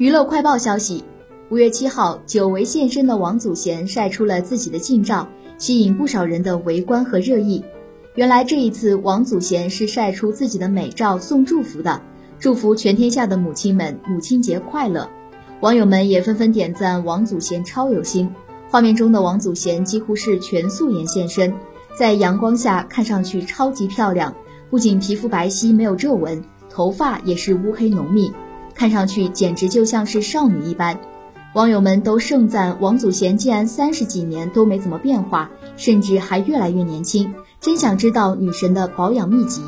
娱乐快报消息，五月七号，久违现身的王祖贤晒出了自己的近照，吸引不少人的围观和热议。原来这一次，王祖贤是晒出自己的美照送祝福的，祝福全天下的母亲们母亲节快乐。网友们也纷纷点赞王祖贤超有心。画面中的王祖贤几乎是全素颜现身，在阳光下看上去超级漂亮，不仅皮肤白皙没有皱纹，头发也是乌黑浓密。看上去简直就像是少女一般，网友们都盛赞王祖贤竟然三十几年都没怎么变化，甚至还越来越年轻。真想知道女神的保养秘籍。